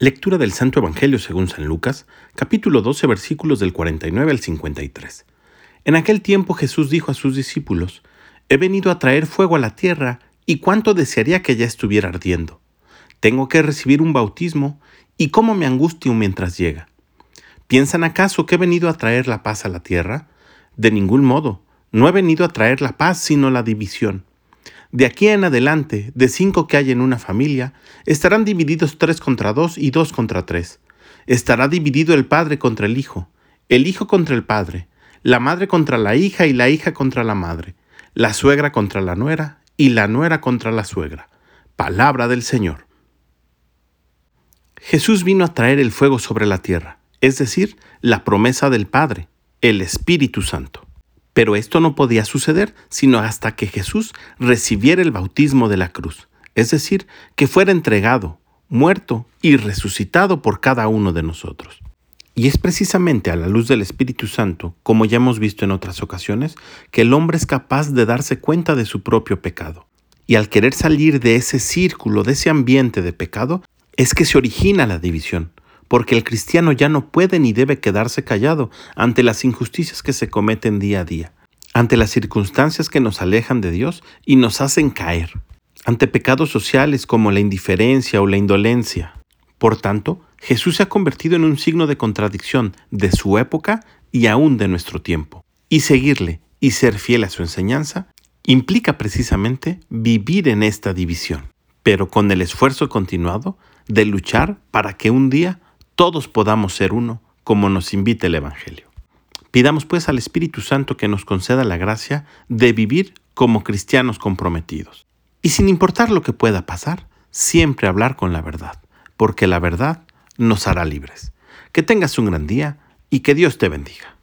Lectura del Santo Evangelio según San Lucas, capítulo 12, versículos del 49 al 53. En aquel tiempo Jesús dijo a sus discípulos, He venido a traer fuego a la tierra, y cuánto desearía que ya estuviera ardiendo. Tengo que recibir un bautismo, y cómo me angustio mientras llega. ¿Piensan acaso que he venido a traer la paz a la tierra? De ningún modo, no he venido a traer la paz, sino la división. De aquí en adelante, de cinco que hay en una familia, estarán divididos tres contra dos y dos contra tres. Estará dividido el padre contra el hijo, el hijo contra el padre, la madre contra la hija y la hija contra la madre, la suegra contra la nuera y la nuera contra la suegra. Palabra del Señor. Jesús vino a traer el fuego sobre la tierra, es decir, la promesa del Padre, el Espíritu Santo. Pero esto no podía suceder sino hasta que Jesús recibiera el bautismo de la cruz, es decir, que fuera entregado, muerto y resucitado por cada uno de nosotros. Y es precisamente a la luz del Espíritu Santo, como ya hemos visto en otras ocasiones, que el hombre es capaz de darse cuenta de su propio pecado. Y al querer salir de ese círculo, de ese ambiente de pecado, es que se origina la división, porque el cristiano ya no puede ni debe quedarse callado ante las injusticias que se cometen día a día, ante las circunstancias que nos alejan de Dios y nos hacen caer, ante pecados sociales como la indiferencia o la indolencia. Por tanto, Jesús se ha convertido en un signo de contradicción de su época y aún de nuestro tiempo. Y seguirle y ser fiel a su enseñanza implica precisamente vivir en esta división, pero con el esfuerzo continuado de luchar para que un día todos podamos ser uno, como nos invita el Evangelio. Pidamos pues al Espíritu Santo que nos conceda la gracia de vivir como cristianos comprometidos. Y sin importar lo que pueda pasar, siempre hablar con la verdad, porque la verdad nos hará libres. Que tengas un gran día y que Dios te bendiga.